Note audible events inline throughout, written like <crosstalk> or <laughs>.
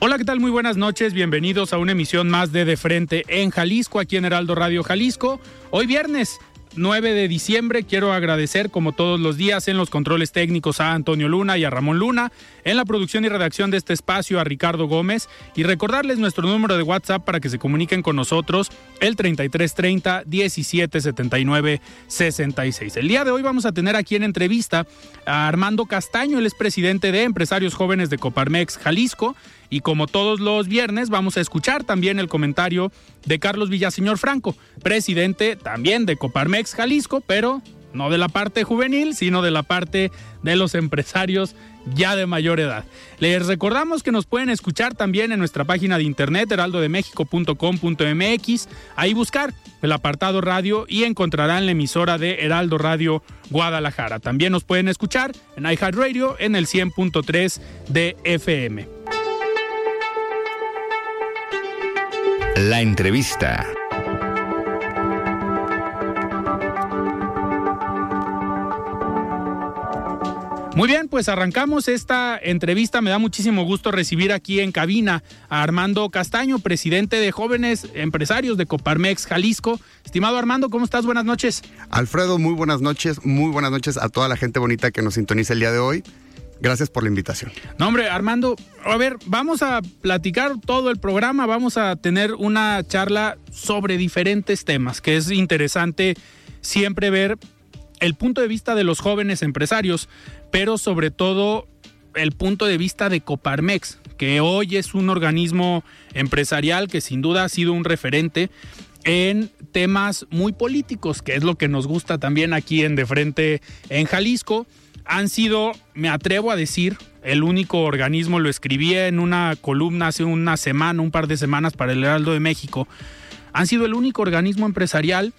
Hola, ¿qué tal? Muy buenas noches. Bienvenidos a una emisión más de De Frente en Jalisco, aquí en Heraldo Radio Jalisco. Hoy viernes 9 de diciembre. Quiero agradecer, como todos los días, en los controles técnicos a Antonio Luna y a Ramón Luna, en la producción y redacción de este espacio a Ricardo Gómez y recordarles nuestro número de WhatsApp para que se comuniquen con nosotros, el 3330 1779 66. El día de hoy vamos a tener aquí en entrevista a Armando Castaño, el es presidente de Empresarios Jóvenes de Coparmex Jalisco. Y como todos los viernes, vamos a escuchar también el comentario de Carlos Villaseñor Franco, presidente también de Coparmex Jalisco, pero no de la parte juvenil, sino de la parte de los empresarios ya de mayor edad. Les recordamos que nos pueden escuchar también en nuestra página de internet heraldodemexico.com.mx, ahí buscar el apartado radio y encontrarán la emisora de Heraldo Radio Guadalajara. También nos pueden escuchar en iHeartRadio en el 100.3 de FM. La entrevista. Muy bien, pues arrancamos esta entrevista. Me da muchísimo gusto recibir aquí en cabina a Armando Castaño, presidente de Jóvenes Empresarios de Coparmex Jalisco. Estimado Armando, ¿cómo estás? Buenas noches. Alfredo, muy buenas noches. Muy buenas noches a toda la gente bonita que nos sintoniza el día de hoy. Gracias por la invitación. No, hombre, Armando, a ver, vamos a platicar todo el programa, vamos a tener una charla sobre diferentes temas, que es interesante siempre ver el punto de vista de los jóvenes empresarios, pero sobre todo el punto de vista de Coparmex, que hoy es un organismo empresarial que sin duda ha sido un referente en temas muy políticos, que es lo que nos gusta también aquí en De Frente en Jalisco. Han sido, me atrevo a decir, el único organismo, lo escribí en una columna hace una semana, un par de semanas para el Heraldo de México, han sido el único organismo empresarial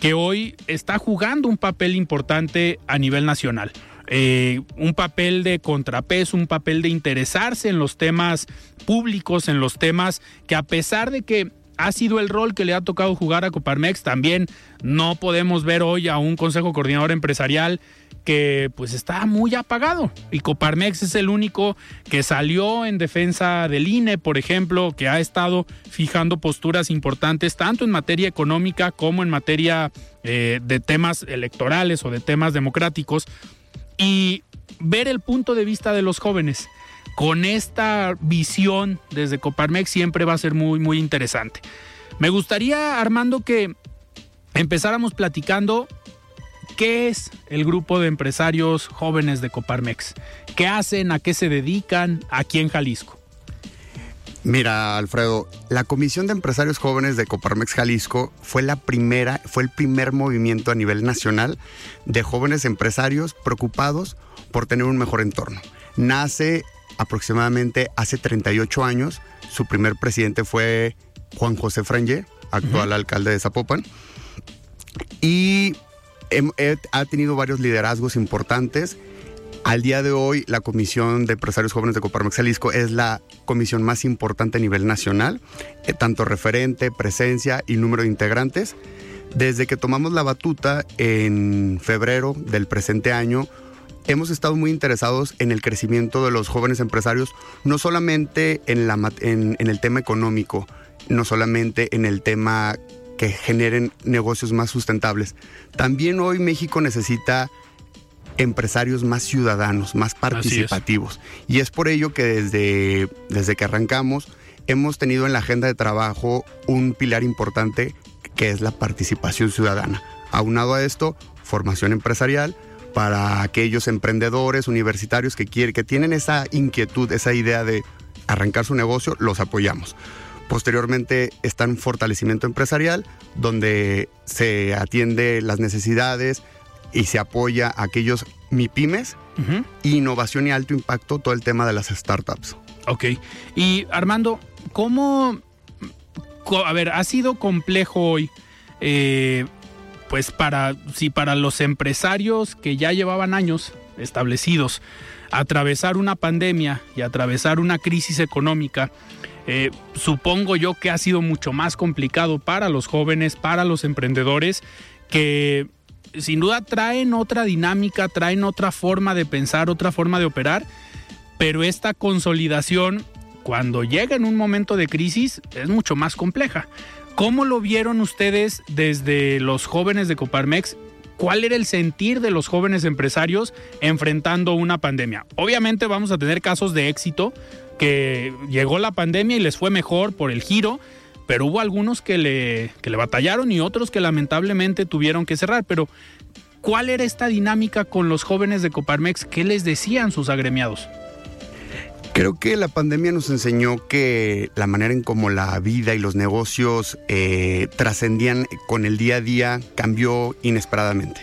que hoy está jugando un papel importante a nivel nacional. Eh, un papel de contrapeso, un papel de interesarse en los temas públicos, en los temas que a pesar de que ha sido el rol que le ha tocado jugar a Coparmex, también no podemos ver hoy a un Consejo Coordinador Empresarial que pues está muy apagado y Coparmex es el único que salió en defensa del INE, por ejemplo, que ha estado fijando posturas importantes tanto en materia económica como en materia eh, de temas electorales o de temas democráticos y ver el punto de vista de los jóvenes con esta visión desde Coparmex siempre va a ser muy muy interesante. Me gustaría Armando que empezáramos platicando ¿Qué es el grupo de empresarios jóvenes de Coparmex? ¿Qué hacen? ¿A qué se dedican aquí en Jalisco? Mira, Alfredo, la Comisión de Empresarios Jóvenes de Coparmex Jalisco fue la primera, fue el primer movimiento a nivel nacional de jóvenes empresarios preocupados por tener un mejor entorno. Nace aproximadamente hace 38 años, su primer presidente fue Juan José Frangé, actual alcalde de Zapopan, y ha tenido varios liderazgos importantes. Al día de hoy, la Comisión de Empresarios Jóvenes de Coparmex Jalisco es la comisión más importante a nivel nacional, eh, tanto referente, presencia y número de integrantes. Desde que tomamos la batuta en febrero del presente año, hemos estado muy interesados en el crecimiento de los jóvenes empresarios, no solamente en, la, en el tema económico, no solamente en el tema que generen negocios más sustentables. También hoy México necesita empresarios más ciudadanos, más participativos. Y es por ello que desde, desde que arrancamos hemos tenido en la agenda de trabajo un pilar importante que es la participación ciudadana. Aunado a esto, formación empresarial para aquellos emprendedores universitarios que, quieren, que tienen esa inquietud, esa idea de arrancar su negocio, los apoyamos. Posteriormente está un fortalecimiento empresarial donde se atiende las necesidades y se apoya a aquellos MIPIMES, innovación y alto impacto, todo el tema de las startups. Ok. Y Armando, ¿cómo... A ver, ha sido complejo hoy, eh, pues para, si para los empresarios que ya llevaban años establecidos, atravesar una pandemia y atravesar una crisis económica, eh, supongo yo que ha sido mucho más complicado para los jóvenes, para los emprendedores, que sin duda traen otra dinámica, traen otra forma de pensar, otra forma de operar, pero esta consolidación, cuando llega en un momento de crisis, es mucho más compleja. ¿Cómo lo vieron ustedes desde los jóvenes de Coparmex? ¿Cuál era el sentir de los jóvenes empresarios enfrentando una pandemia? Obviamente vamos a tener casos de éxito, que llegó la pandemia y les fue mejor por el giro, pero hubo algunos que le, que le batallaron y otros que lamentablemente tuvieron que cerrar. Pero, ¿cuál era esta dinámica con los jóvenes de Coparmex? ¿Qué les decían sus agremiados? Creo que la pandemia nos enseñó que la manera en cómo la vida y los negocios eh, trascendían con el día a día cambió inesperadamente.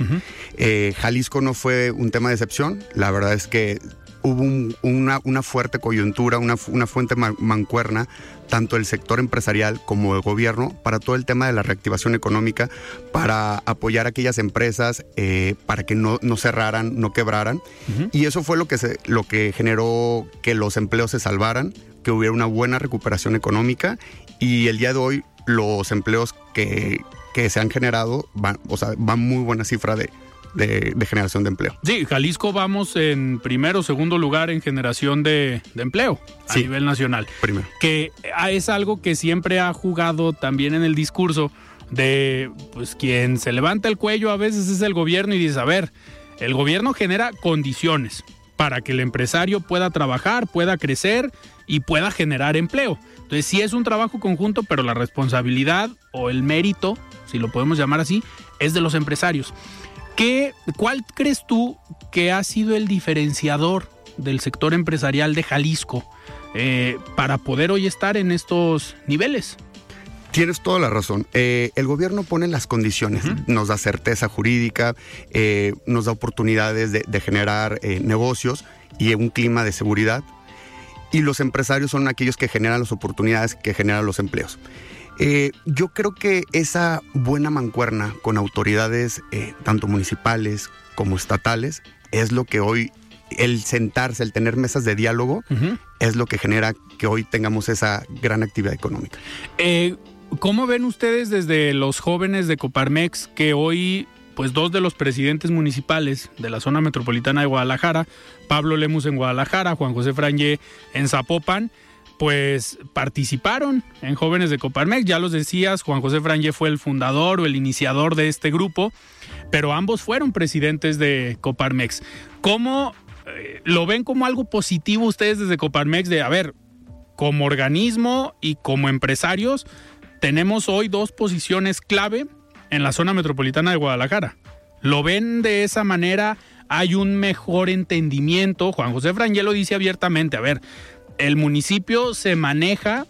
Eh, Jalisco no fue un tema de excepción, la verdad es que hubo una, fuerte coyuntura, una, fuente mancuerna, tanto el sector empresarial como el gobierno, para todo el tema de la reactivación económica, para apoyar a aquellas empresas, eh, para que no, cerraran, no quebraran. Y eso fue lo que, se, lo que generó que los empleos se salvaran, que hubiera una buena recuperación económica y el día de hoy los empleos que, se han generado van, o sea, van muy buena cifra de, de, generación de empleo. Sí, Jalisco vamos en primero o segundo lugar en generación de, empleo a nivel nacional. Primero. Que es algo que siempre ha jugado también en el discurso de pues quien se levanta el cuello a veces es el gobierno y dice, a ver, el gobierno genera condiciones para que el empresario pueda trabajar, pueda crecer y pueda generar empleo. Entonces sí es un trabajo conjunto, pero la responsabilidad o el mérito, si lo podemos llamar así, es de los empresarios. ¿Qué, ¿Cuál crees tú que ha sido el diferenciador del sector empresarial de Jalisco eh, para poder hoy estar en estos niveles? Tienes toda la razón. Eh, el gobierno pone las condiciones, nos da certeza jurídica, eh, nos da oportunidades de, de generar negocios y un clima de seguridad. Y los empresarios son aquellos que generan las oportunidades, que generan los empleos. Eh, yo creo que esa buena mancuerna con autoridades eh, tanto municipales como estatales es lo que hoy, el sentarse, el tener mesas de diálogo, es lo que genera que hoy tengamos esa gran actividad económica. Eh, ¿Cómo ven ustedes desde los jóvenes de Coparmex que hoy pues dos de los presidentes municipales de la zona metropolitana de Guadalajara, Pablo Lemus en Guadalajara, Juan José Frangé en Zapopan, pues participaron en Jóvenes de Coparmex. Ya los decías, Juan José Franje fue el fundador o el iniciador de este grupo, pero ambos fueron presidentes de Coparmex. ¿Cómo eh, lo ven como algo positivo ustedes desde Coparmex de, a ver, como organismo y como empresarios, tenemos hoy dos posiciones clave en la zona metropolitana de Guadalajara? ¿Lo ven de esa manera? Hay un mejor entendimiento. Juan José Franje lo dice abiertamente. A ver, el municipio se maneja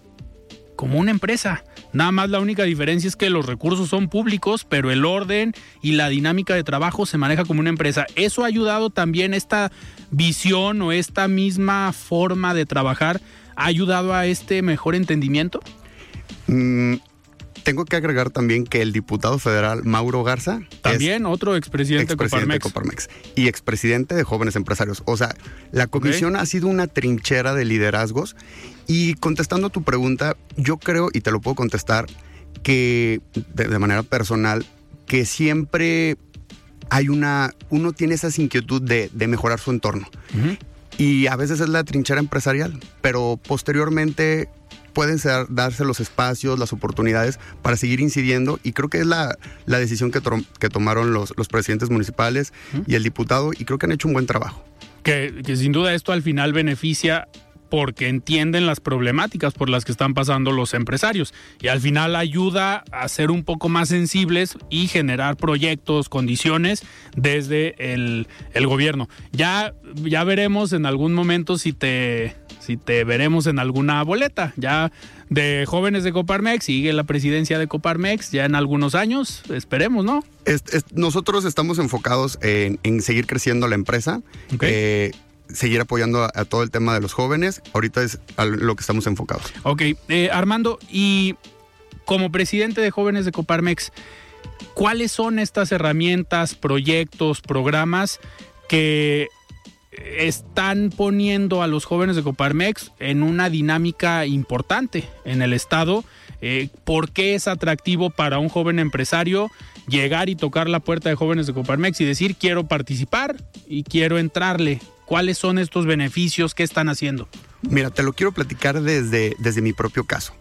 como una empresa. Nada más la única diferencia es que los recursos son públicos, pero el orden y la dinámica de trabajo se maneja como una empresa. ¿Eso ha ayudado también esta visión o esta misma forma de trabajar? ¿Ha ayudado a este mejor entendimiento? Mm, tengo que agregar también que el diputado federal Mauro Garza. También otro expresidente, de Coparmex. Y expresidente de Jóvenes Empresarios. O sea, la comisión ha sido una trinchera de liderazgos. Y contestando a tu pregunta, yo creo, y te lo puedo contestar, que de, manera personal, que siempre hay una, uno tiene esa inquietud de, mejorar su entorno. Y a veces es la trinchera empresarial, pero posteriormente pueden ser, darse los espacios, las oportunidades para seguir incidiendo y creo que es la, la decisión que, que tomaron los, los presidentes municipales y el diputado y creo que han hecho un buen trabajo. Que, que sin duda esto al final beneficia porque entienden las problemáticas por las que están pasando los empresarios y al final ayuda a ser un poco más sensibles y generar proyectos, condiciones desde el, el gobierno. Ya, ya veremos en algún momento si te, si te veremos en alguna boleta. Ya de jóvenes de Coparmex, sigue la presidencia de Coparmex ya en algunos años, esperemos, ¿no? nosotros estamos enfocados en, seguir creciendo la empresa. Eh, seguir apoyando a, todo el tema de los jóvenes. Ahorita es a lo que estamos enfocados. Ok, eh, Armando, y como presidente de jóvenes de Coparmex, ¿cuáles son estas herramientas, proyectos, programas que están poniendo a los jóvenes de Coparmex en una dinámica importante en el Estado? Eh, ¿Por qué es atractivo para un joven empresario llegar y tocar la puerta de jóvenes de Coparmex y decir quiero participar y quiero entrarle? ¿Cuáles son estos beneficios? ¿Qué están haciendo? Mira, te lo quiero platicar desde, desde mi propio caso.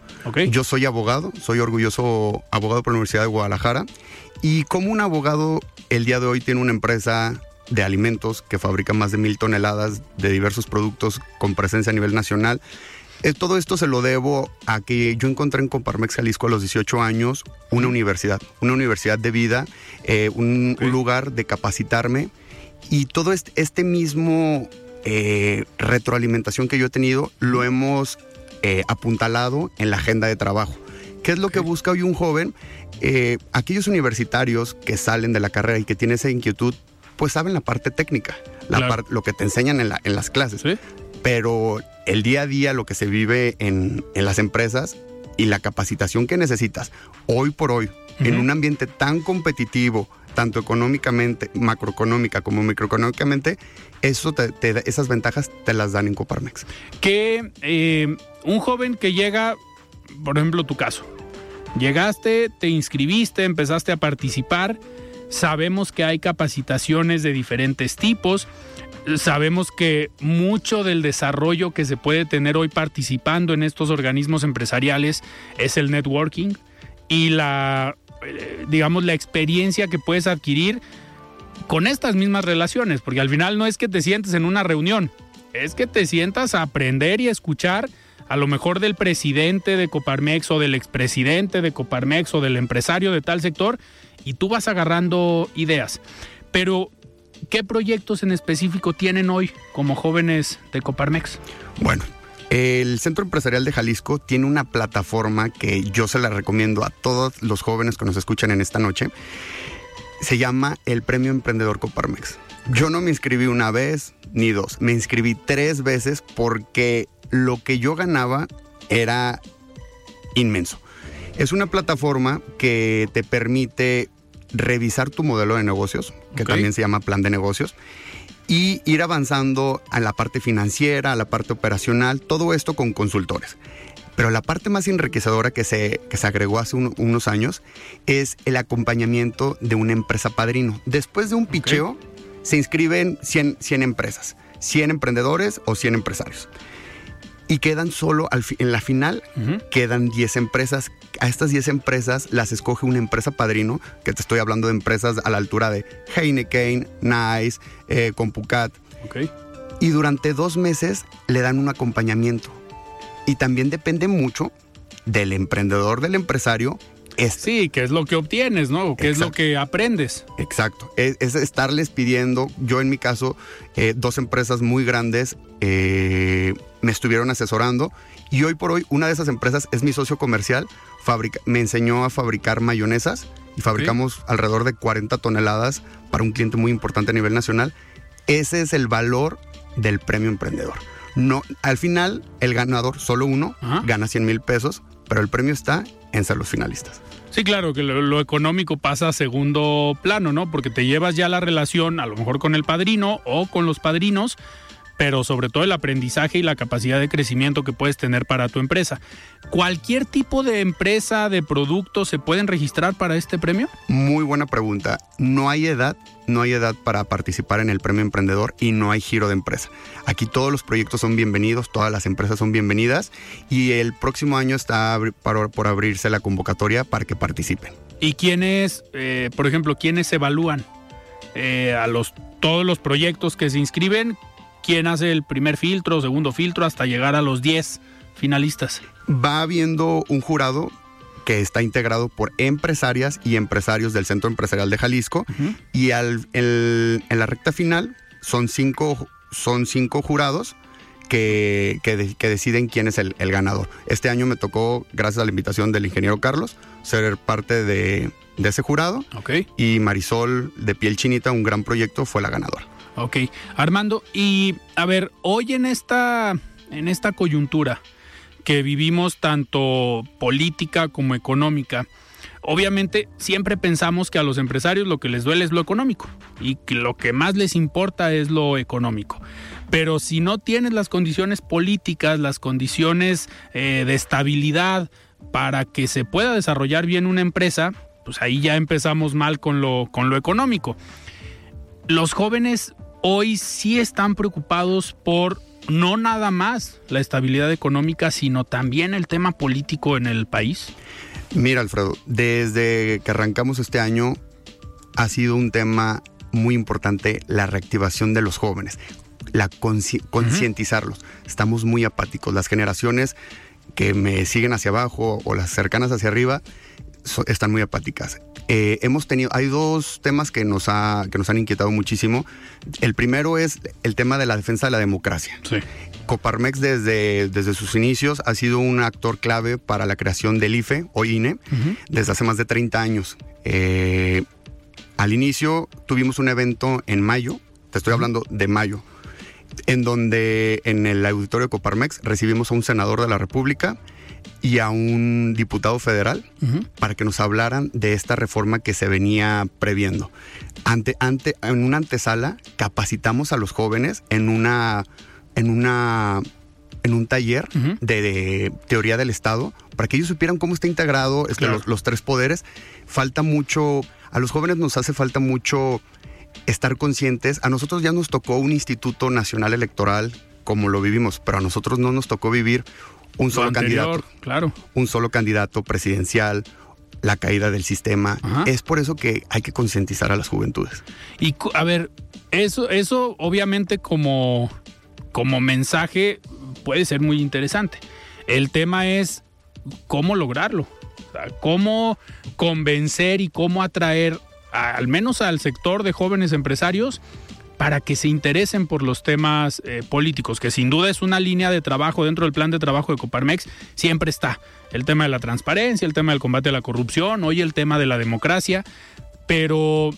Yo soy abogado, soy orgulloso abogado por la Universidad de Guadalajara y como un abogado el día de hoy tiene una empresa de alimentos que fabrica más de mil toneladas de diversos productos con presencia a nivel nacional. Eh, todo esto se lo debo a que yo encontré en Comparmex Jalisco a los 18 años una universidad, una universidad de vida, eh, un, lugar de capacitarme y todo este, este mismo eh, retroalimentación que yo he tenido lo hemos eh, apuntalado en la agenda de trabajo. ¿Qué es lo que busca hoy un joven? Aquellos universitarios que salen de la carrera y que tienen esa inquietud, pues saben la parte técnica, la lo que te enseñan en, las clases. Pero el día a día, lo que se vive en, las empresas y la capacitación que necesitas hoy por hoy, en un ambiente tan competitivo, tanto económicamente, macroeconómica como microeconómicamente, eso te, esas ventajas te las dan en Coparmex. Que eh, un joven que llega, por ejemplo, tu caso, llegaste, te inscribiste, empezaste a participar, sabemos que hay capacitaciones de diferentes tipos, sabemos que mucho del desarrollo que se puede tener hoy participando en estos organismos empresariales es el networking y la eh, digamos, la experiencia que puedes adquirir con estas mismas relaciones, porque al final no es que te sientes en una reunión, es que te sientas a aprender y a escuchar a lo mejor del presidente de Coparmex o del expresidente de Coparmex o del empresario de tal sector y tú vas agarrando ideas. Pero, ¿qué proyectos en específico tienen hoy como jóvenes de Coparmex? Bueno, el Centro Empresarial de Jalisco tiene una plataforma que yo se la recomiendo a todos los jóvenes que nos escuchan en esta noche. Se llama el Premio Emprendedor Coparmex. Yo no me inscribí una vez ni dos, me inscribí tres veces porque lo que yo ganaba era inmenso. Es una plataforma que te permite revisar tu modelo de negocios, que también se llama plan de negocios, y ir avanzando a la parte financiera, a la parte operacional, todo esto con consultores. Pero la parte más enriquecedora que se, que se agregó hace unos años es el acompañamiento de una empresa padrino. Después de un picheo, se inscriben 100, 100 empresas, 100 emprendedores o 100 empresarios y quedan solo al en la final, quedan 10 empresas. A estas 10 empresas las escoge una empresa padrino, que te estoy hablando de empresas a la altura de Heineken, Nice, eh, Compucat. Y durante dos meses le dan un acompañamiento. Y también depende mucho del emprendedor, del empresario, Sí, qué es lo que obtienes, ¿no? ¿Qué es lo que aprendes? Exacto. Es, estarles pidiendo, yo en mi caso, eh, dos empresas muy grandes eh, me estuvieron asesorando y hoy por hoy una de esas empresas es mi socio comercial, me enseñó a fabricar mayonesas y fabricamos alrededor de 40 toneladas para un cliente muy importante a nivel nacional. Ese es el valor del premio emprendedor. No, al final, el ganador, solo uno, gana 100 mil pesos, pero el premio está en ser los finalistas. Sí, claro, que lo, económico pasa a segundo plano, ¿no? Porque te llevas ya la relación, a lo mejor con el padrino o con los padrinos, pero sobre todo el aprendizaje y la capacidad de crecimiento que puedes tener para tu empresa. ¿Cualquier tipo de empresa, de producto se pueden registrar para este premio? Muy buena pregunta. No hay edad, no hay edad para participar en el premio emprendedor y no hay giro de empresa. Aquí todos los proyectos son bienvenidos, todas las empresas son bienvenidas y el próximo año está por abrirse la convocatoria para que participen. ¿Y quiénes, eh, por ejemplo, quiénes evalúan eh, a los todos los proyectos que se inscriben? ¿Quién hace el primer filtro, segundo filtro, hasta llegar a los 10 finalistas? Va habiendo un jurado que está integrado por empresarias y empresarios del Centro Empresarial de Jalisco y al, en la recta final son cinco, son cinco jurados que, que, deciden quién es el, ganador. Este año me tocó, gracias a la invitación del ingeniero Carlos, ser parte de, ese jurado. Y Marisol de Piel Chinita, un gran proyecto, fue la ganadora. Ok. Armando, y a ver, hoy en esta, en esta coyuntura que vivimos tanto política como económica, obviamente siempre pensamos que a los empresarios lo que les duele es lo económico y que lo que más les importa es lo económico. Pero si no tienes las condiciones políticas, las condiciones eh, de estabilidad para que se pueda desarrollar bien una empresa, pues ahí ya empezamos mal con lo, con lo económico. Los jóvenes hoy sí están preocupados por no nada más la estabilidad económica, sino también el tema político en el país. Mira, Alfredo, desde que arrancamos este año ha sido un tema muy importante la reactivación de los jóvenes la concientizarlos. Estamos muy apáticos. Las generaciones que me siguen hacia abajo o las cercanas hacia arriba están muy apáticas. Eh, hemos tenido, hay dos temas que nos, ha, que nos han inquietado muchísimo. El primero es el tema de la defensa de la democracia. Coparmex desde, desde sus inicios ha sido un actor clave para la creación del IFE o INE desde hace más de 30 años. Eh, al inicio tuvimos un evento en mayo, te estoy hablando de mayo, en donde en el auditorio de Coparmex recibimos a un senador de la República y a un diputado federal para que nos hablaran de esta reforma que se venía previendo. Ante, ante, en una antesala capacitamos a los jóvenes en una, en una en un taller de, teoría del Estado para que ellos supieran cómo está integrado este, los, los, tres poderes. Falta mucho, a los jóvenes nos hace falta mucho estar conscientes. A nosotros ya nos tocó un Instituto Nacional Electoral como lo vivimos, pero a nosotros no nos tocó vivir un solo candidato. Claro. Un solo candidato presidencial, la caída del sistema. Es por eso que hay que concientizar a las juventudes. Y a ver, eso, eso obviamente como, como mensaje puede ser muy interesante. El tema es cómo lograrlo. cómo convencer y cómo atraer al menos al sector de jóvenes empresarios para que se interesen por los temas eh, políticos, que sin duda es una línea de trabajo dentro del plan de trabajo de Coparmex, siempre está. El tema de la transparencia, el tema del combate a la corrupción, hoy el tema de la democracia, pero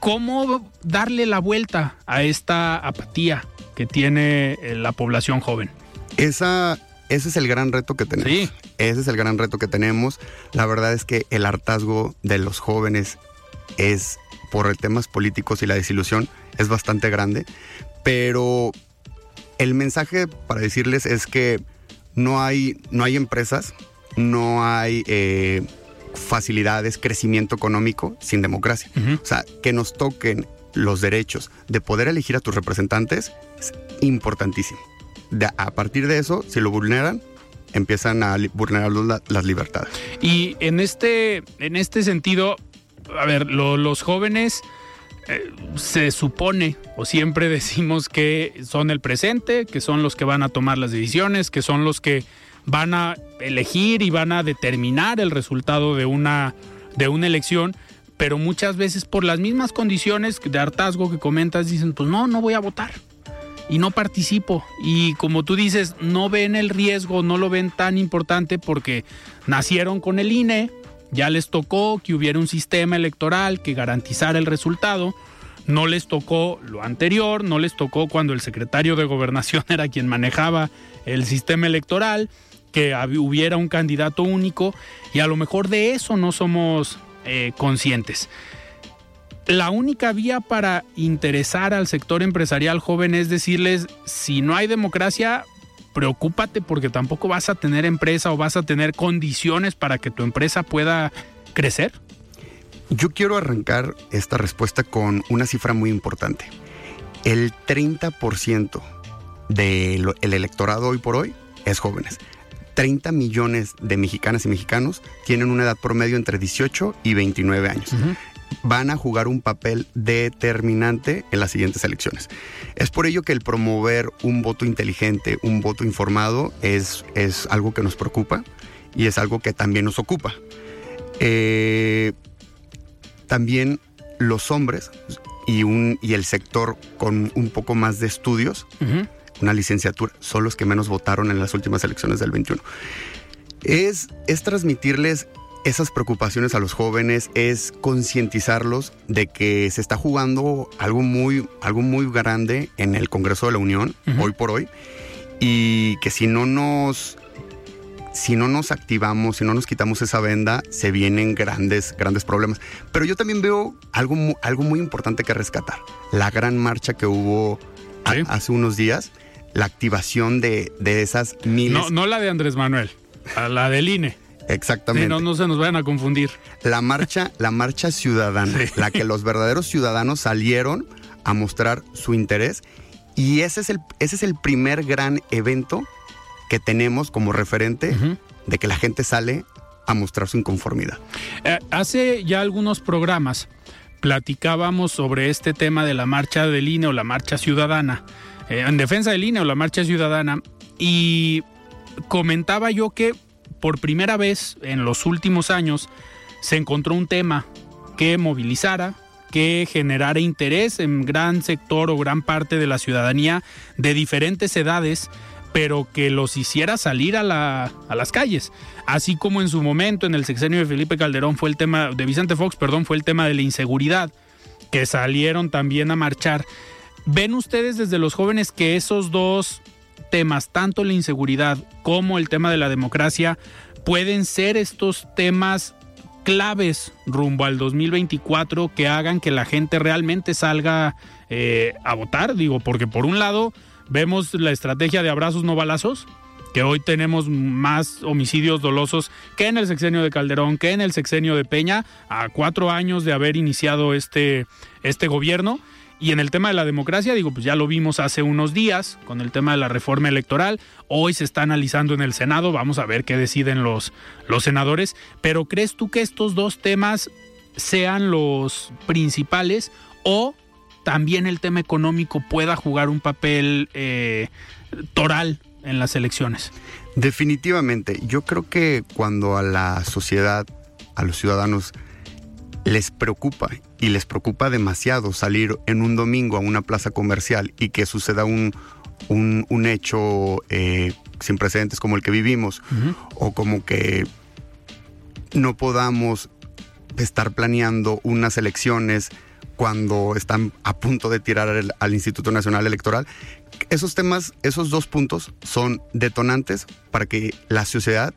¿cómo darle la vuelta a esta apatía que tiene eh, la población joven? Esa ese es el gran reto que tenemos. Sí. Ese es el gran reto que tenemos. La verdad es que el hartazgo de los jóvenes es por temas políticos y la desilusión es bastante grande, pero el mensaje para decirles es que no hay, no hay empresas, no hay eh, facilidades, crecimiento económico sin democracia. O sea, que nos toquen los derechos de poder elegir a tus representantes es importantísimo a partir de eso, si lo vulneran, empiezan a vulnerar las libertades. Y en este, en este sentido, a ver, los jóvenes eh, se supone o siempre <laughs> decimos que son el presente, que son los que van a tomar las decisiones, que son los que van a elegir y van a determinar el resultado de una, de una elección, pero muchas veces por las mismas condiciones de hartazgo que comentas dicen, pues no, no voy a votar y no participo. Y como tú dices, no ven el riesgo, no lo ven tan importante porque nacieron con el INE, ya les tocó que hubiera un sistema electoral que garantizara el resultado. No les tocó lo anterior, no les tocó cuando el secretario de gobernación <laughs> era quien manejaba el sistema electoral, que hubiera un candidato único y a lo mejor de eso no somos eh, conscientes. la única vía para interesar al sector empresarial joven es decirles, si no hay democracia, preocúpate porque tampoco vas a tener empresa o vas a tener condiciones para que tu empresa pueda crecer. Yo quiero arrancar esta respuesta con una cifra muy importante. El 30% del electorado hoy por hoy es jóvenes. 30 millones de mexicanas y mexicanos tienen una edad promedio entre 18 y 29 años. Van a jugar un papel determinante en las siguientes elecciones. Es por ello que el promover un voto inteligente, un voto informado, es, es algo que nos preocupa y es algo que también nos ocupa. Eh, también los hombres y, un, y el sector con un poco más de estudios, una licenciatura, son los que menos votaron en las últimas elecciones del 21. Es, es transmitirles esas preocupaciones a los jóvenes, es concientizarlos de que se está jugando algo muy, algo muy grande en el Congreso de la Unión, hoy por hoy, y que si no nos si no nos activamos, si no nos quitamos esa venda, se vienen grandes, grandes problemas. Pero yo también veo algo, algo muy importante que rescatar. La gran marcha que hubo hace unos días, la activación de, esas miles. No, no la de Andrés Manuel, la del INE. Exactamente. no, no se nos vayan a confundir. La marcha, la marcha ciudadana, la que los verdaderos ciudadanos salieron a mostrar su interés. Y ese es el, ese es el primer gran evento que tenemos como referente de que la gente sale a mostrar su inconformidad. Eh, hace ya algunos programas platicábamos sobre este tema de la marcha del INE o la marcha ciudadana, eh, en defensa del INE o la marcha ciudadana, y comentaba yo que por primera vez en los últimos años se encontró un tema que movilizara, que generara interés en gran sector o gran parte de la ciudadanía de diferentes edades pero que los hiciera salir a, la, a las calles. Así como en su momento, en el sexenio de Felipe Calderón, fue el tema, de Vicente Fox, perdón, fue el tema de la inseguridad, que salieron también a marchar. ¿Ven ustedes desde los jóvenes que esos dos temas, tanto la inseguridad como el tema de la democracia, pueden ser estos temas claves rumbo al 2024 que hagan que la gente realmente salga eh, a votar? Digo, porque por un lado Vemos la estrategia de abrazos no balazos, que hoy tenemos más homicidios dolosos que en el sexenio de Calderón, que en el sexenio de Peña, a cuatro años de haber iniciado este, este gobierno. Y en el tema de la democracia, digo, pues ya lo vimos hace unos días con el tema de la reforma electoral. Hoy se está analizando en el Senado, vamos a ver qué deciden los, los senadores. Pero ¿crees tú que estos dos temas sean los principales o también el tema económico pueda jugar un papel eh, toral en las elecciones. Definitivamente, yo creo que cuando a la sociedad, a los ciudadanos, les preocupa y les preocupa demasiado salir en un domingo a una plaza comercial y que suceda un, un, hecho eh, sin precedentes como el que vivimos o como que no podamos estar planeando unas elecciones cuando están a punto de tirar al, Instituto Nacional Electoral. Esos temas, esos dos puntos son detonantes para que la sociedad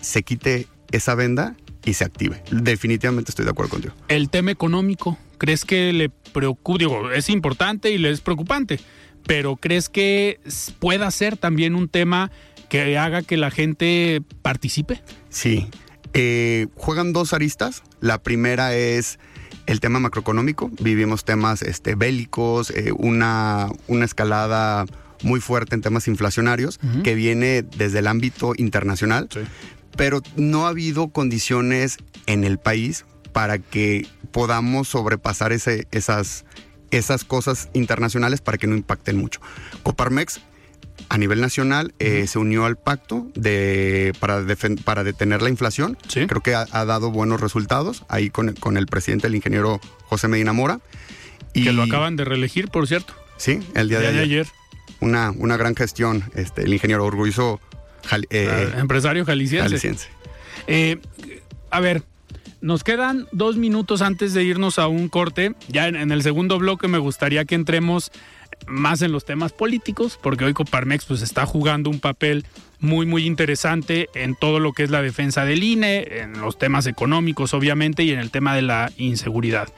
se quite esa venda y se active. Definitivamente estoy de acuerdo contigo. El tema económico, ¿crees que le preocupa? Digo, es importante y le es preocupante, pero ¿crees que pueda ser también un tema que haga que la gente participe? Sí. Eh, juegan dos aristas. La primera es el tema macroeconómico, vivimos temas este, bélicos, eh, una, una escalada muy fuerte en temas inflacionarios que viene desde el ámbito internacional, pero no ha habido condiciones en el país para que podamos sobrepasar ese, esas, esas cosas internacionales para que no impacten mucho. Coparmex a nivel nacional eh, se unió al pacto de, para, para detener la inflación. Creo que ha, dado buenos resultados ahí con, con, el presidente, el ingeniero José Medina Mora. Y, que lo acaban de reelegir, por cierto. Sí, el día, de, ayer. Una, una gran gestión, este, el ingeniero orgulloso. Eh, ah, empresario jalisciense. Eh, a ver, nos quedan dos minutos antes de irnos a un corte. Ya en, el segundo bloque me gustaría que entremos más en los temas políticos, porque hoy Coparmex pues está jugando un papel muy muy interesante en todo lo que es la defensa del INE, en los temas económicos obviamente y en el tema de la inseguridad.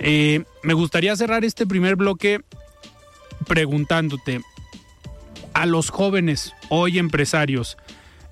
Eh, me gustaría cerrar este primer bloque preguntándote, a los jóvenes, hoy empresarios,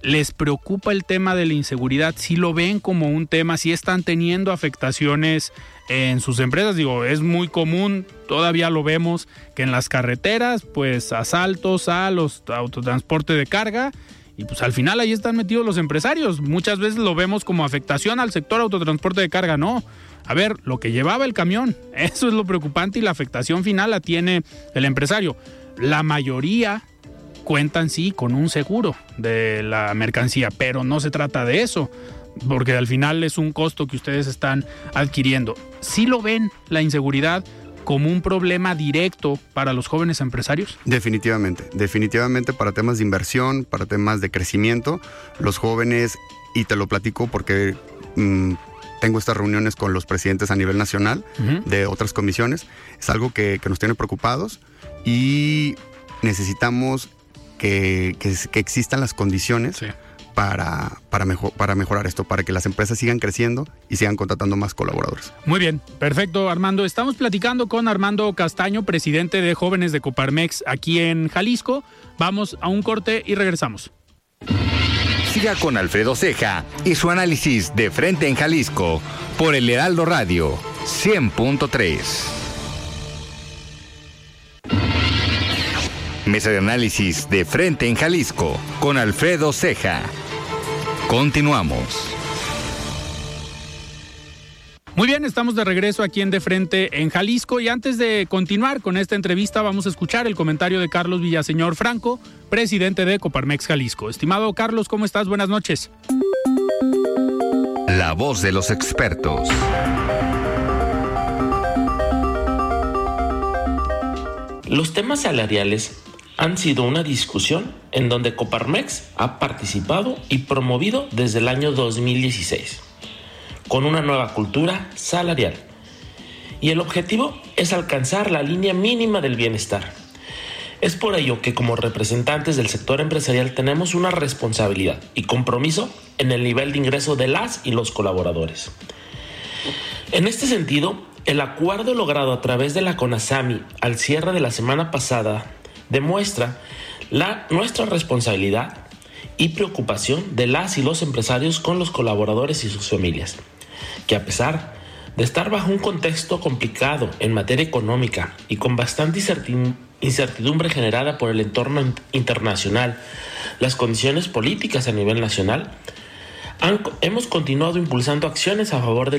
¿les preocupa el tema de la inseguridad? ¿Si lo ven como un tema? ¿Si están teniendo afectaciones en sus empresas? Digo, es muy común, todavía lo vemos, que en las carreteras, pues asaltos a los autotransporte de carga y pues al final ahí están metidos los empresarios. Muchas veces lo vemos como afectación al sector autotransporte de carga, no. A ver, lo que llevaba el camión, <laughs> eso es lo preocupante y la afectación final la tiene el empresario. La mayoría cuentan sí con un seguro de la mercancía, pero no se trata de eso, porque al final es un costo que ustedes están adquiriendo. Si lo ven la inseguridad como un problema directo para los jóvenes empresarios? Definitivamente, definitivamente para temas de inversión, para temas de crecimiento, los jóvenes, y te lo platico porque mm, tengo estas reuniones con los presidentes a nivel nacional de otras comisiones, es algo que, nos tiene preocupados y necesitamos que, existan las condiciones para, para, mejor, para mejorar esto, para que las empresas sigan creciendo y sigan contratando más colaboradores. Muy bien, perfecto Armando. Estamos platicando con Armando Castaño, presidente de Jóvenes de Coparmex aquí en Jalisco. Vamos a un corte y regresamos. Siga con Alfredo Ceja y su análisis de frente en Jalisco por el Heraldo Radio 100.3. Mesa de análisis de frente en Jalisco con Alfredo Ceja. Continuamos. Muy bien, estamos de regreso aquí en De Frente en Jalisco y antes de continuar con esta entrevista vamos a escuchar el comentario de Carlos Villaseñor Franco, presidente de Coparmex Jalisco. Estimado Carlos, ¿cómo estás? Buenas noches. La voz de los expertos. Los temas salariales han sido una discusión en donde Coparmex ha participado y promovido desde el año 2016, con una nueva cultura salarial. Y el objetivo es alcanzar la línea mínima del bienestar. Es por ello que como representantes del sector empresarial tenemos una responsabilidad y compromiso en el nivel de ingreso de las y los colaboradores. En este sentido, el acuerdo logrado a través de la CONASAMI al cierre de la semana pasada demuestra la, nuestra responsabilidad y preocupación de las y los empresarios con los colaboradores y sus familias, que a pesar de estar bajo un contexto complicado en materia económica y con bastante incertidumbre generada por el entorno internacional, las condiciones políticas a nivel nacional, hemos continuado impulsando acciones a favor de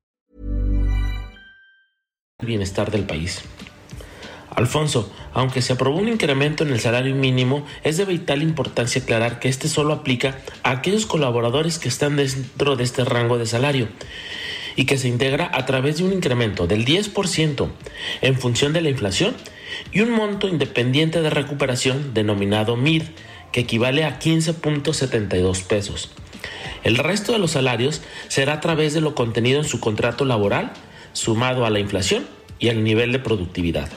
Bienestar del país. Alfonso, aunque se aprobó un incremento en el salario mínimo, es de vital importancia aclarar que este solo aplica a aquellos colaboradores que están dentro de este rango de salario y que se integra a través de un incremento del 10% en función de la inflación y un monto independiente de recuperación denominado MIR, que equivale a 15.72 pesos. El resto de los salarios será a través de lo contenido en su contrato laboral, sumado a la inflación y al nivel de productividad.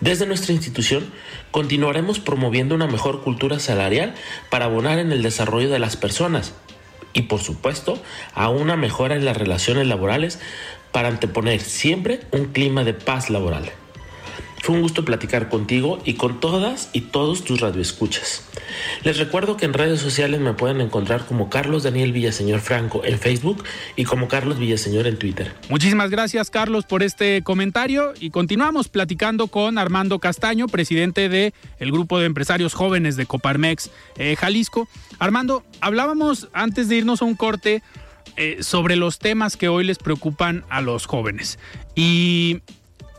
Desde nuestra institución continuaremos promoviendo una mejor cultura salarial para abonar en el desarrollo de las personas, y por supuesto a una mejora en las relaciones laborales para anteponer siempre un clima de paz laboral. Fue un gusto platicar contigo y con todas y todos tus radioescuchas. Les recuerdo que en redes sociales me pueden encontrar como Carlos Daniel Villaseñor Franco en Facebook y como Carlos Villaseñor en Twitter. Muchísimas gracias Carlos por este comentario y continuamos platicando con Armando Castaño, presidente del el grupo de empresarios jóvenes de Coparmex eh, Jalisco. Armando, hablábamos antes de irnos a un corte eh, sobre los temas que hoy les preocupan a los jóvenes y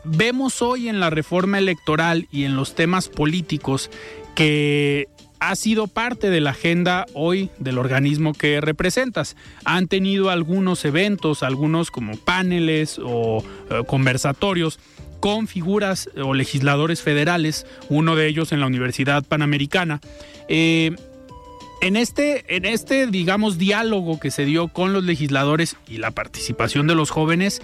vemos hoy en la reforma electoral y en los temas políticos que ha sido parte de la agenda hoy del organismo que representas. Han tenido algunos eventos, algunos como paneles o eh, conversatorios con figuras o legisladores federales, uno de ellos en la Universidad Panamericana. Eh, en este, en este, digamos, diálogo que se dio con los legisladores y la participación de los jóvenes,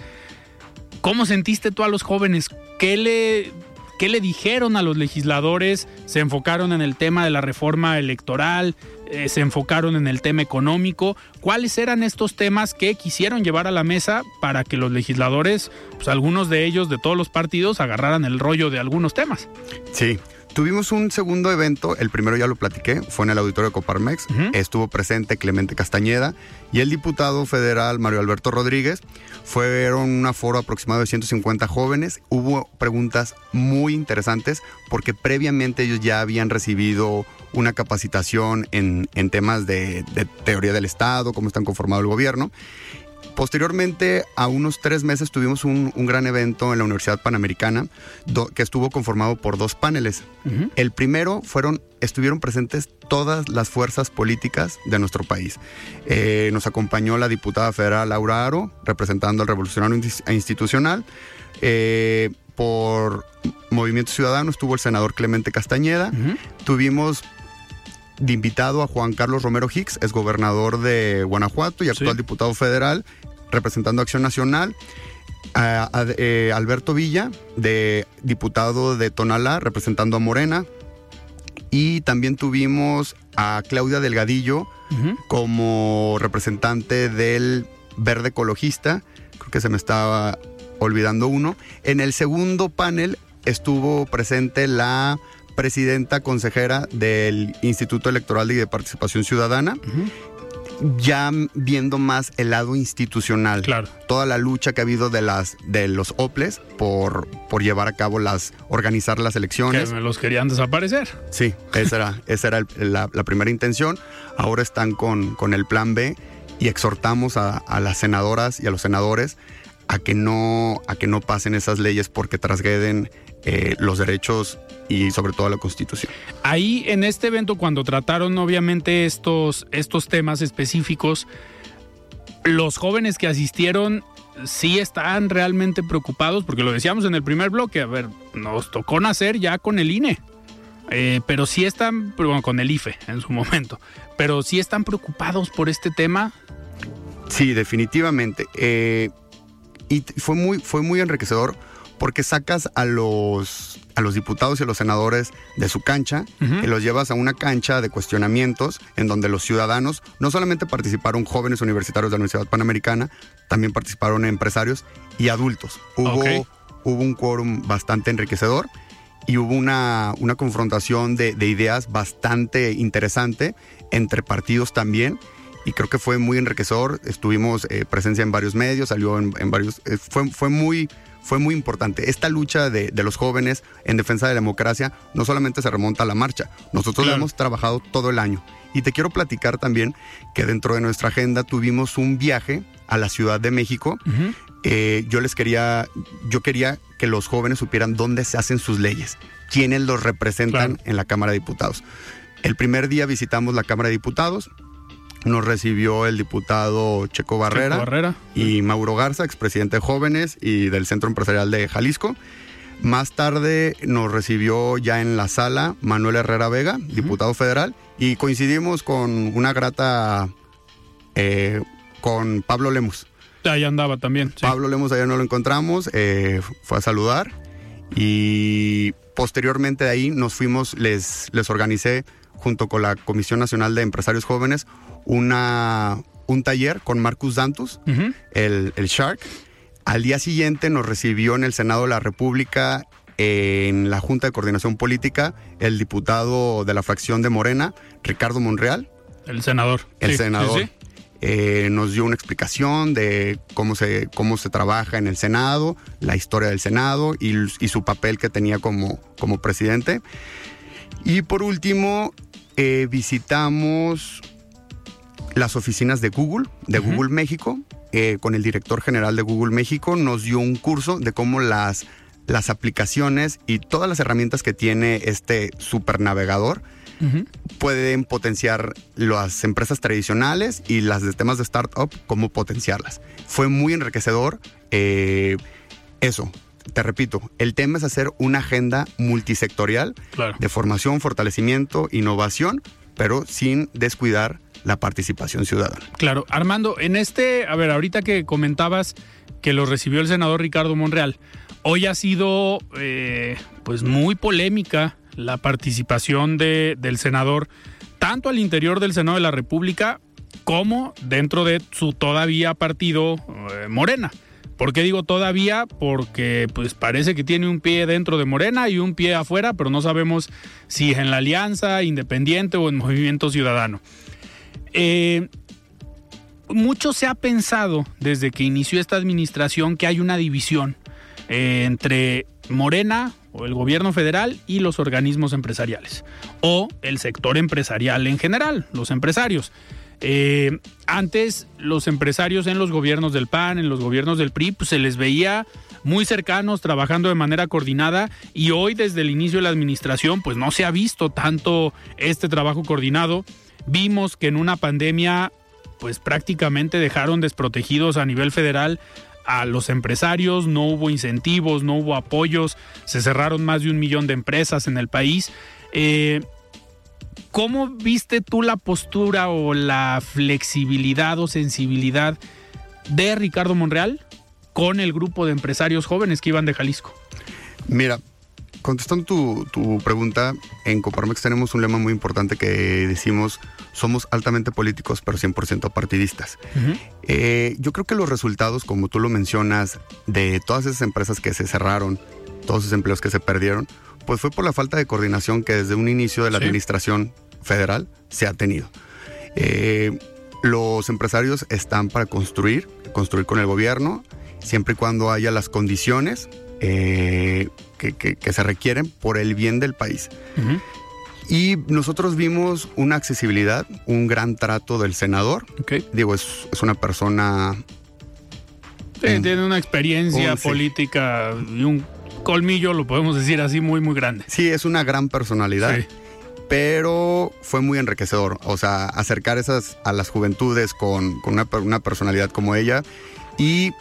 ¿Cómo sentiste tú a los jóvenes? ¿Qué le, ¿Qué le dijeron a los legisladores? ¿Se enfocaron en el tema de la reforma electoral? Eh, ¿Se enfocaron en el tema económico? ¿Cuáles eran estos temas que quisieron llevar a la mesa para que los legisladores, pues algunos de ellos de todos los partidos, agarraran el rollo de algunos temas? Sí, Tuvimos un segundo evento, el primero ya lo platiqué, fue en el auditorio de Coparmex, estuvo presente Clemente Castañeda y el diputado federal Mario Alberto Rodríguez. Fueron un aforo aproximado de 150 jóvenes, hubo preguntas muy interesantes porque previamente ellos ya habían recibido una capacitación en, temas de, de teoría del Estado, cómo están conformado el gobierno Posteriormente, a unos tres meses, tuvimos un, gran evento en la Universidad Panamericana que estuvo conformado por dos paneles. El primero fueron, estuvieron presentes todas las fuerzas políticas de nuestro país. Eh, nos acompañó la diputada federal Laura Aro, representando al Revolucionario Institucional. Eh, por Movimiento Ciudadano estuvo el senador Clemente Castañeda. Tuvimos de invitado a Juan Carlos Romero Hicks, es gobernador de Guanajuato y actual diputado federal, representando Acción Nacional. A, eh, Alberto Villa, de diputado de Tonalá, representando a Morena. Y también tuvimos a Claudia Delgadillo como representante del Verde Ecologista. Creo que se me estaba olvidando uno. En el segundo panel estuvo presente la presidenta consejera del Instituto Electoral y de Participación Ciudadana. ya viendo más el lado institucional. Claro. Toda la lucha que ha habido de las de los OPLES por, por llevar a cabo las, organizar las elecciones. Que me los querían desaparecer. Sí, esa era, <laughs> esa era la, primera intención. Ahora están con, con el plan B y exhortamos a, a, las senadoras y a los senadores a que no, a que no pasen esas leyes porque trasgreden eh, los derechos y sobre todo la Constitución. Ahí en este evento cuando trataron obviamente estos, estos temas específicos, los jóvenes que asistieron sí están realmente preocupados, porque lo decíamos en el primer bloque, a ver, nos tocó nacer ya con el INE, eh, pero sí están, bueno, con el IFE en su momento, pero sí están preocupados por este tema. Sí, definitivamente. Eh, y fue muy, fue muy enriquecedor porque sacas a los, a los diputados y a los senadores de su cancha y los llevas a una cancha de cuestionamientos en donde los ciudadanos no solamente participaron jóvenes universitarios de la Universidad Panamericana, también participaron empresarios y adultos. Hubo, hubo un quórum bastante enriquecedor y hubo una, una confrontación de, ideas bastante interesante entre partidos también y creo que fue muy enriquecedor. Estuvimos eh, presencia en varios medios, salió en, varios. Eh, fue, fue muy, fue muy importante. Esta lucha de, los jóvenes en defensa de la democracia no solamente se remonta a la marcha, nosotros la hemos trabajado todo el año. Y te quiero platicar también que dentro de nuestra agenda tuvimos un viaje a la Ciudad de México. Eh, yo les quería, yo quería que los jóvenes supieran dónde se hacen sus leyes, quiénes los representan en la Cámara de Diputados. El primer día visitamos la Cámara de Diputados, nos recibió el diputado Checo Barrera, y Mauro Garza, expresidente de Jóvenes y del Centro Empresarial de Jalisco. Más tarde nos recibió ya en la sala Manuel Herrera Vega, diputado federal, y coincidimos con una grata eh, con Pablo Lemus. Ahí andaba también. Pablo Lemus ayer no lo encontramos, eh, fue a saludar y posteriormente de ahí nos fuimos, les, les organicé junto con la Comisión Nacional de Empresarios Jóvenes una, un taller con Marcus Dantus, el, Shark. Al día siguiente nos recibió en el Senado de la República en la Junta de Coordinación Política el diputado de la fracción de Morena, Ricardo Monreal. El senador. El Sí, senador. sí, sí. Eh, nos dio una explicación de cómo se, cómo se trabaja en el Senado, la historia del Senado y, y su papel que tenía como, como presidente. Y por último, eh, visitamos las oficinas de Google, de Google México, eh, con el director general de Google México. Nos dio un curso de cómo las, las aplicaciones y todas las herramientas que tiene este supernavegador pueden potenciar las empresas tradicionales y las de temas de startup, cómo potenciarlas. Fue muy enriquecedor. eh, eso, te repito, el tema es hacer una agenda multisectorial Claro. de formación, fortalecimiento, innovación, pero sin descuidar la participación ciudadana. Claro, Armando, en este, a ver, ahorita que comentabas que lo recibió el senador Ricardo Monreal, hoy ha sido eh, pues muy polémica la participación de, del senador, tanto al interior del Senado de la República como dentro de su todavía partido eh, Morena. ¿Por qué digo todavía? Porque pues parece que tiene un pie dentro de Morena y un pie afuera, pero no sabemos si en la alianza independiente o en Movimiento Ciudadano. Eh, mucho se ha pensado desde que inició esta administración que hay una división eh, entre Morena o el gobierno federal y los organismos empresariales o el sector empresarial en general, los empresarios. Eh, antes los empresarios en los gobiernos del PAN, en los gobiernos del PRI, pues se les veía muy cercanos, trabajando de manera coordinada y hoy desde el inicio de la administración pues no se ha visto tanto este trabajo coordinado. Vimos que en una pandemia pues prácticamente dejaron desprotegidos a nivel federal a los empresarios, no hubo incentivos, no hubo apoyos, se cerraron más de un millón de empresas en el país. Eh, ¿Cómo viste tú la postura o la flexibilidad o sensibilidad de Ricardo Monreal con el grupo de empresarios jóvenes que iban de Jalisco? Mira, contestando tu, tu pregunta, en Coparmex tenemos un lema muy importante que decimos, somos altamente políticos pero 100% partidistas. Eh, yo creo que los resultados, como tú lo mencionas, de todas esas empresas que se cerraron, todos esos empleos que se perdieron, pues fue por la falta de coordinación que desde un inicio de la Sí. administración federal se ha tenido. Eh, los empresarios están para construir, construir con el gobierno, siempre y cuando haya las condiciones eh, que, que- que se requieren por el bien del país. Y nosotros vimos una accesibilidad, un gran trato del senador. Ok. Digo, es, es una persona Sí, tiene una experiencia Un- sí. política y un colmillo, lo podemos decir así, muy, muy grande. Sí, es una gran personalidad. Sí. Pero fue muy enriquecedor. O sea, acercar esas a las juventudes con, con una, una personalidad como ella. Y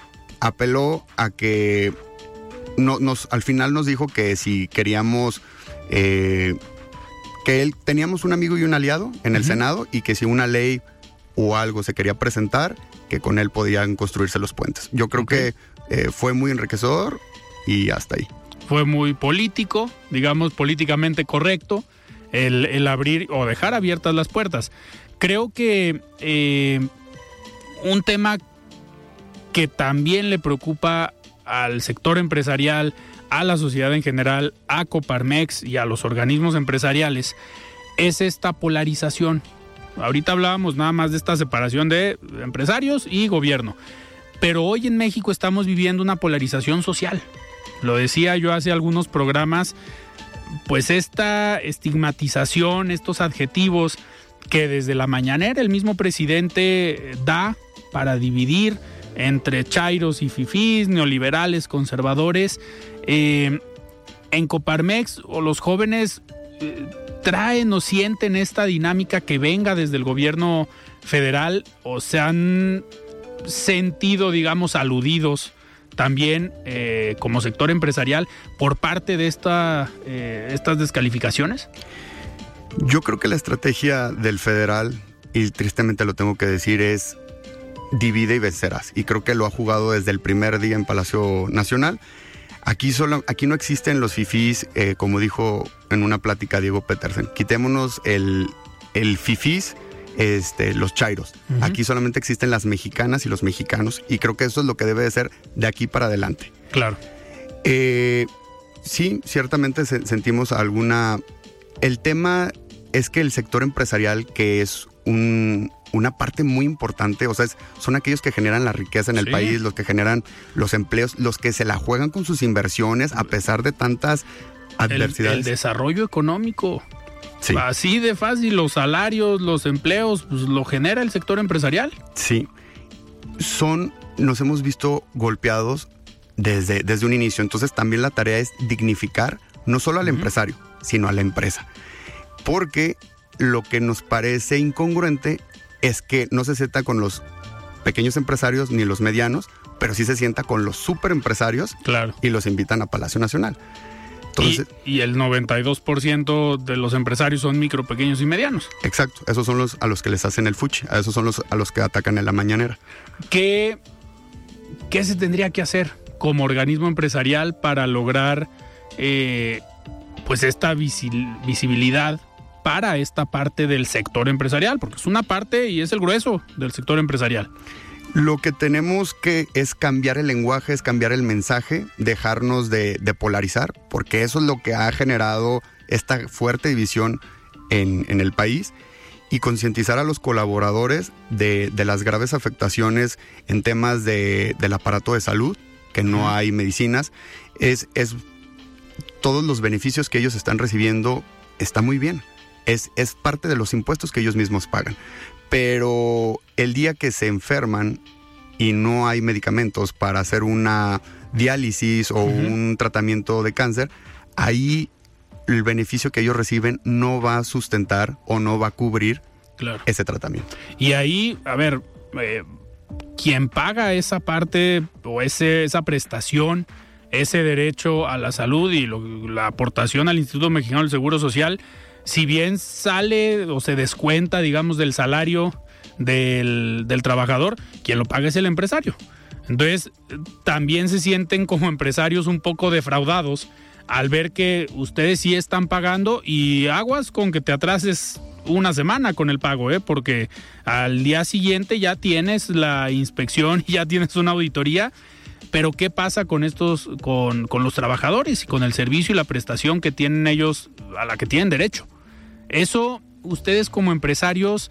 apeló a que no, nos, al final nos dijo que si queríamos. eh, que él teníamos un amigo y un aliado en el Senado y que si una ley o algo se quería presentar, que con él podían construirse los puentes. Yo creo que eh, fue muy enriquecedor y hasta ahí. Fue muy político, digamos, políticamente correcto, el, el abrir o dejar abiertas las puertas. Creo que eh, un tema que también le preocupa al sector empresarial, a la sociedad en general, a Coparmex y a los organismos empresariales, es esta polarización. Ahorita hablábamos nada más de esta separación de empresarios y gobierno, pero hoy en México estamos viviendo una polarización social. Lo decía yo hace algunos programas, pues esta estigmatización, estos adjetivos que desde la mañanera el mismo presidente da para dividir entre chairos y fifís, neoliberales, conservadores, eh, en Coparmex o los jóvenes eh, traen o sienten esta dinámica que venga desde el gobierno federal o se han sentido, digamos, aludidos también eh, como sector empresarial por parte de esta, estas descalificaciones? Yo creo que la estrategia del federal, y tristemente lo tengo que decir, es divide y vencerás. Y creo que lo ha jugado desde el primer día en Palacio Nacional. Aquí, solo, aquí no existen los fifís, eh, como dijo en una plática Diego Petersen. Quitémonos el, el fifís, este, los chairos. Aquí solamente existen las mexicanas y los mexicanos. Y creo que eso es lo que debe de ser de aquí para adelante. Claro. Eh, sí, ciertamente sentimos alguna... El tema es que el sector empresarial, que es un, una parte muy importante, o sea, son aquellos que generan la riqueza en el país, los que generan los empleos, los que se la juegan con sus inversiones a pesar de tantas adversidades. El, desarrollo económico. Así de fácil, los salarios, los empleos, pues lo genera el sector empresarial. Sí. Son, nos hemos visto golpeados desde, desde un inicio. Entonces también la tarea es dignificar no solo al empresario, sino a la empresa. Porque lo que nos parece incongruente es que no se sienta con los pequeños empresarios ni los medianos, pero sí se sienta con los super empresarios claro. y los invitan a Palacio Nacional. Entonces, y, el 92% de los empresarios son micro, pequeños y medianos. Exacto, esos son los a los que les hacen el fuchi, a esos son los a los que atacan en la mañanera. ¿Qué, qué se tendría que hacer como organismo empresarial para lograr eh, pues esta visibilidad para esta parte del sector empresarial, porque es una parte y es el grueso del sector empresarial. Lo que tenemos que es cambiar el lenguaje, es cambiar el mensaje, dejarnos de, polarizar, porque eso es lo que ha generado esta fuerte división en, el país y concientizar a los colaboradores de, las graves afectaciones en temas del aparato de salud, que no hay medicinas, es, es todos los beneficios que ellos están recibiendo está muy bien es, parte de los impuestos que ellos mismos pagan. Pero el día que se enferman y no hay medicamentos para hacer una diálisis o un tratamiento de cáncer, ahí el beneficio que ellos reciben no va a sustentar o no va a cubrir ese tratamiento. Y ahí, a ver, eh, quien paga esa parte o ese, esa prestación, ese derecho a la salud y la aportación al Instituto Mexicano del Seguro Social, si bien sale o se descuenta, digamos, del salario del, trabajador, quien lo paga es el empresario. Entonces, también se sienten como empresarios un poco defraudados al ver que ustedes sí están pagando y aguas con que te atrases una semana con el pago, ¿eh? porque al día siguiente ya tienes la inspección y ya tienes una auditoría. Pero ¿qué pasa con estos, con, con los trabajadores y con el servicio y la prestación que tienen ellos, a la que tienen derecho? Eso, ustedes como empresarios,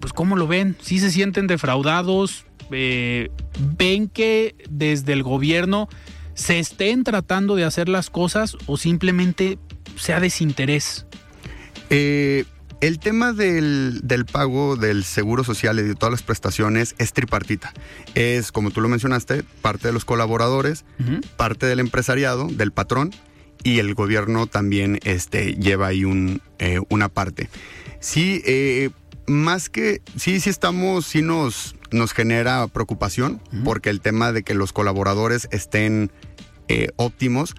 pues ¿cómo lo ven? ¿Sí se sienten defraudados? Eh, ¿Ven que desde el gobierno se estén tratando de hacer las cosas o simplemente sea desinterés? Eh, el tema del, pago del seguro social y de todas las prestaciones es tripartita. Es, como tú lo mencionaste, parte de los colaboradores, parte del empresariado, del patrón y el gobierno también este, lleva ahí un, eh, una parte. Sí, eh, más que, sí, sí estamos, sí nos, nos genera preocupación porque el tema de que los colaboradores estén eh, óptimos,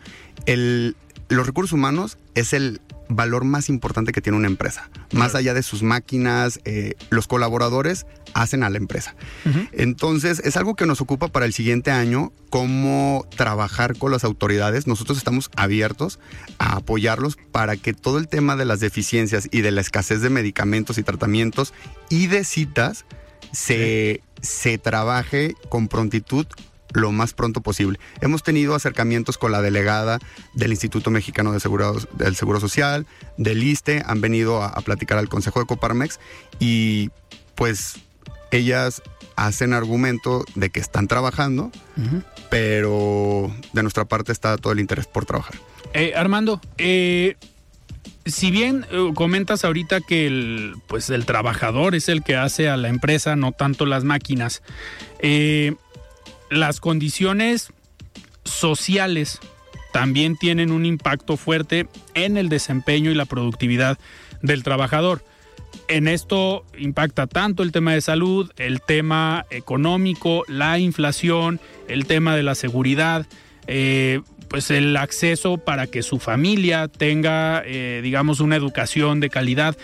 el, los recursos humanos es el valor más importante que tiene una empresa. Más allá de sus máquinas, eh, los colaboradores hacen a la empresa. Entonces, es algo que nos ocupa para el siguiente año, cómo trabajar con las autoridades. Nosotros estamos abiertos a apoyarlos para que todo el tema de las deficiencias y de la escasez de medicamentos y tratamientos y de citas se, se trabaje con prontitud lo más pronto posible. Hemos tenido acercamientos con la delegada del Instituto Mexicano de Seguro, del Seguro Social, del ISTE, han venido a, platicar al Consejo de Coparmex y pues ellas hacen argumento de que están trabajando, pero de nuestra parte está todo el interés por trabajar. Eh, Armando, eh, si bien eh, comentas ahorita que el, pues el trabajador es el que hace a la empresa, no tanto las máquinas, eh, las condiciones sociales también tienen un impacto fuerte en el desempeño y la productividad del trabajador. En esto impacta tanto el tema de salud, el tema económico, la inflación, el tema de la seguridad, eh, pues el acceso para que su familia tenga, eh, digamos, una educación de calidad.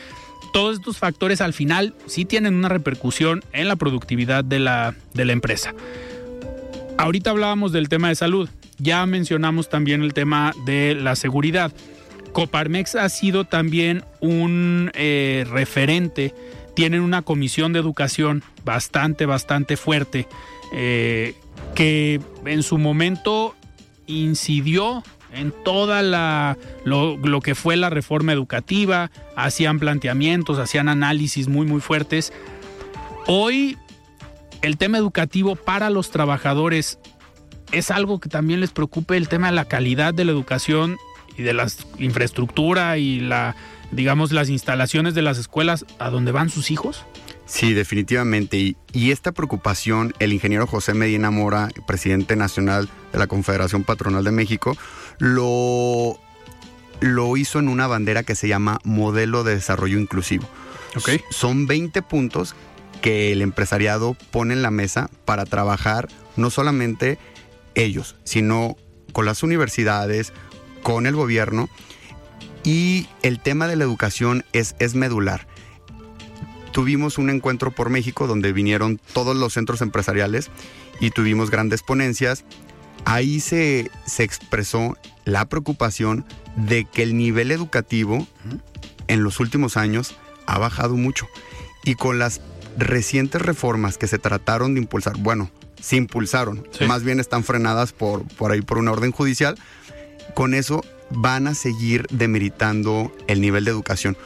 Todos estos factores al final sí tienen una repercusión en la productividad de la, de la empresa. Ahorita hablábamos del tema de salud, ya mencionamos también el tema de la seguridad. Coparmex ha sido también un eh, referente, tienen una comisión de educación bastante, bastante fuerte, eh, que en su momento incidió en toda la lo, lo, que fue la reforma educativa, hacían planteamientos, hacían análisis muy muy fuertes. Hoy el tema educativo para los trabajadores es algo que también les preocupe el tema de la calidad de la educación y de la infraestructura y la digamos las instalaciones de las escuelas a donde van sus hijos. Sí, definitivamente. Y, y, esta preocupación, el ingeniero José Medina Mora, presidente nacional de la Confederación Patronal de México, lo, lo hizo en una bandera que se llama Modelo de Desarrollo Inclusivo. Okay. Son 20 puntos que el empresariado pone en la mesa para trabajar no solamente ellos, sino con las universidades, con el gobierno. Y el tema de la educación es, es medular tuvimos un encuentro por México donde vinieron todos los centros empresariales y tuvimos grandes ponencias. Ahí se, se expresó la preocupación de que el nivel educativo en los últimos años ha bajado mucho. Y con las recientes reformas que se trataron de impulsar, bueno, se impulsaron, sí. más bien están frenadas por, por ahí por una orden judicial, con eso van a seguir demeritando el nivel de educación.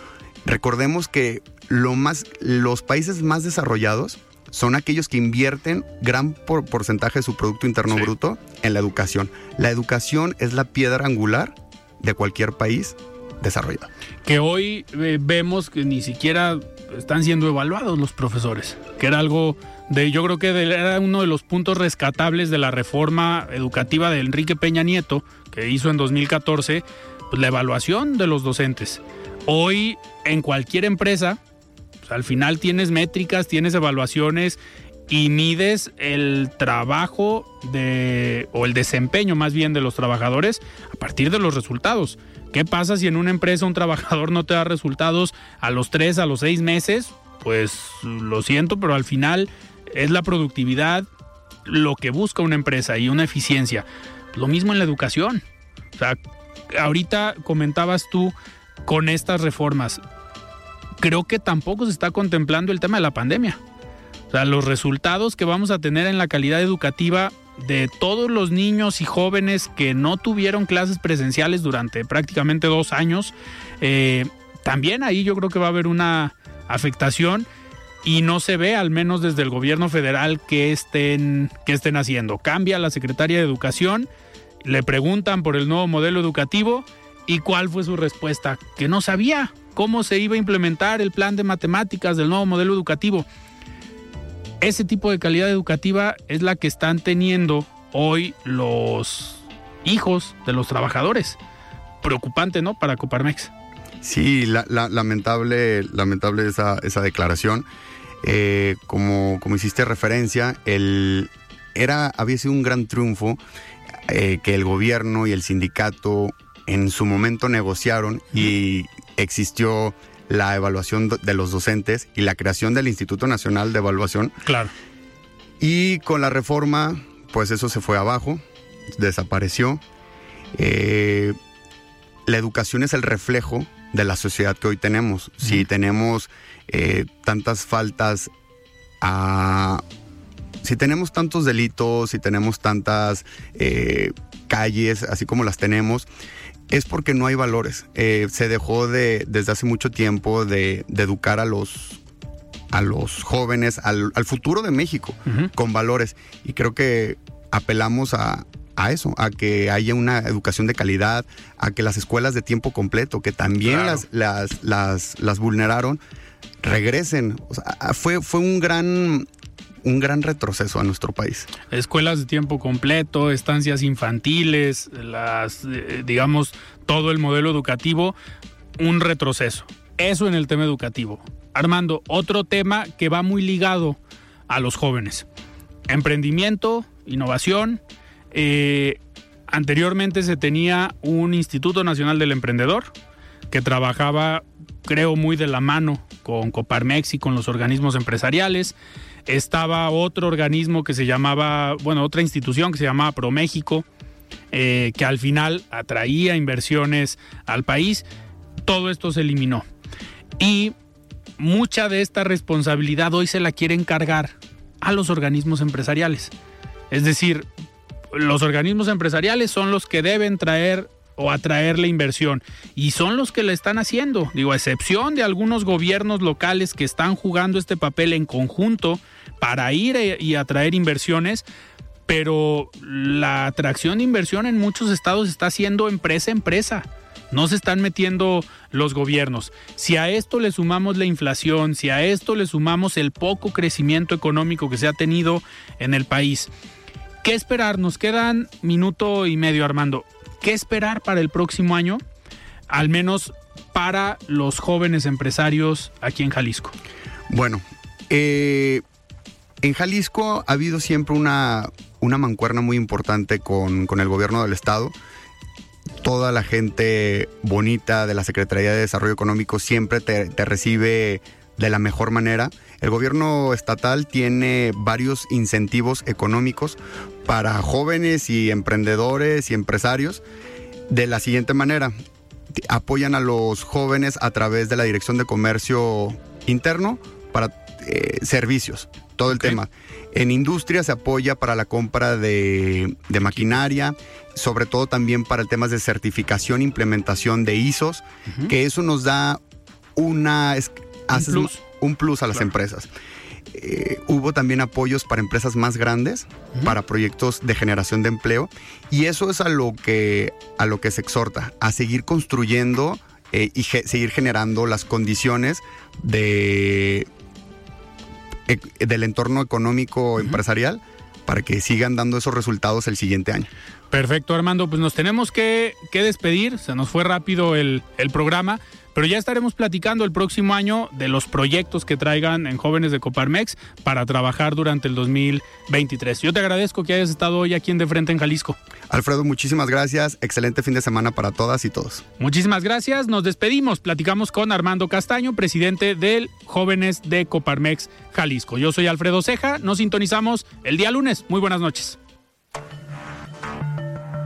Recordemos que lo más, los países más desarrollados son aquellos que invierten gran por porcentaje de su Producto Interno sí. Bruto en la educación. La educación es la piedra angular de cualquier país desarrollado. Que hoy eh, vemos que ni siquiera están siendo evaluados los profesores, que era algo de, yo creo que de, era uno de los puntos rescatables de la reforma educativa de Enrique Peña Nieto, que hizo en 2014, pues la evaluación de los docentes. Hoy en cualquier empresa, pues, al final tienes métricas, tienes evaluaciones y mides el trabajo de o el desempeño más bien de los trabajadores a partir de los resultados. ¿Qué pasa si en una empresa un trabajador no te da resultados a los tres, a los seis meses? Pues lo siento, pero al final es la productividad lo que busca una empresa y una eficiencia. Lo mismo en la educación. O sea, ahorita comentabas tú con estas reformas. Creo que tampoco se está contemplando el tema de la pandemia. O sea, los resultados que vamos a tener en la calidad educativa de todos los niños y jóvenes que no tuvieron clases presenciales durante prácticamente dos años, eh, también ahí yo creo que va a haber una afectación y no se ve, al menos desde el gobierno federal, que estén, que estén haciendo. Cambia la secretaria de Educación, le preguntan por el nuevo modelo educativo ¿Y cuál fue su respuesta? Que no sabía cómo se iba a implementar el plan de matemáticas del nuevo modelo educativo. Ese tipo de calidad educativa es la que están teniendo hoy los hijos de los trabajadores. Preocupante, ¿no? Para Coparmex. Sí, la, la, lamentable, lamentable esa, esa declaración. Eh, como, como hiciste referencia, el, era, había sido un gran triunfo eh, que el gobierno y el sindicato en su momento negociaron y existió la evaluación de los docentes y la creación del Instituto Nacional de Evaluación. Claro. Y con la reforma, pues eso se fue abajo, desapareció. Eh, la educación es el reflejo de la sociedad que hoy tenemos. Uh -huh. Si tenemos eh, tantas faltas a... Si tenemos tantos delitos, si tenemos tantas eh, calles, así como las tenemos, es porque no hay valores. Eh, se dejó de, desde hace mucho tiempo de, de educar a los, a los jóvenes, al, al futuro de México, uh -huh. con valores. Y creo que apelamos a, a, eso, a que haya una educación de calidad, a que las escuelas de tiempo completo, que también claro. las, las, las, las, vulneraron, regresen. O sea, fue, fue un gran un gran retroceso a nuestro país. Escuelas de tiempo completo, estancias infantiles, las, eh, digamos, todo el modelo educativo, un retroceso. Eso en el tema educativo. Armando, otro tema que va muy ligado a los jóvenes. Emprendimiento, innovación. Eh, anteriormente se tenía un Instituto Nacional del Emprendedor que trabajaba, creo, muy de la mano con Coparmex y con los organismos empresariales estaba otro organismo que se llamaba, bueno, otra institución que se llamaba ProMéxico, eh, que al final atraía inversiones al país. Todo esto se eliminó. Y mucha de esta responsabilidad hoy se la quiere encargar a los organismos empresariales. Es decir, los organismos empresariales son los que deben traer o atraer la inversión. Y son los que la están haciendo. Digo, a excepción de algunos gobiernos locales que están jugando este papel en conjunto para ir e, y atraer inversiones. Pero la atracción de inversión en muchos estados está siendo empresa empresa. No se están metiendo los gobiernos. Si a esto le sumamos la inflación, si a esto le sumamos el poco crecimiento económico que se ha tenido en el país, ¿qué esperar? Nos quedan minuto y medio, Armando. ¿Qué esperar para el próximo año? Al menos para los jóvenes empresarios aquí en Jalisco. Bueno, eh, en Jalisco ha habido siempre una, una mancuerna muy importante con, con el gobierno del estado toda la gente bonita de la Secretaría de Desarrollo Económico siempre te, te, recibe de la mejor manera. El gobierno estatal tiene varios incentivos económicos para jóvenes y emprendedores y empresarios de la siguiente manera. Apoyan a los jóvenes a través de la Dirección de Comercio Interno para eh, servicios, todo el okay. tema. En industria se apoya para la compra de, de, maquinaria, sobre todo también para el tema de certificación, implementación de ISOs, uh -huh. que eso nos da una... Un plus. Un plus a las claro. empresas. Eh, hubo también apoyos para empresas más grandes, uh -huh. para proyectos de generación de empleo, y eso es a lo que, a lo que se exhorta, a seguir construyendo eh, y ge seguir generando las condiciones de, eh, del entorno económico uh -huh. empresarial para que sigan dando esos resultados el siguiente año. Perfecto, Armando. Pues nos tenemos que, que despedir. Se nos fue rápido el, el programa. Pero ya estaremos platicando el próximo año de los proyectos que traigan en jóvenes de Coparmex para trabajar durante el 2023. Yo te agradezco que hayas estado hoy aquí en De Frente en Jalisco. Alfredo, muchísimas gracias. Excelente fin de semana para todas y todos. Muchísimas gracias. Nos despedimos. Platicamos con Armando Castaño, presidente del Jóvenes de Coparmex Jalisco. Yo soy Alfredo Ceja. Nos sintonizamos el día lunes. Muy buenas noches.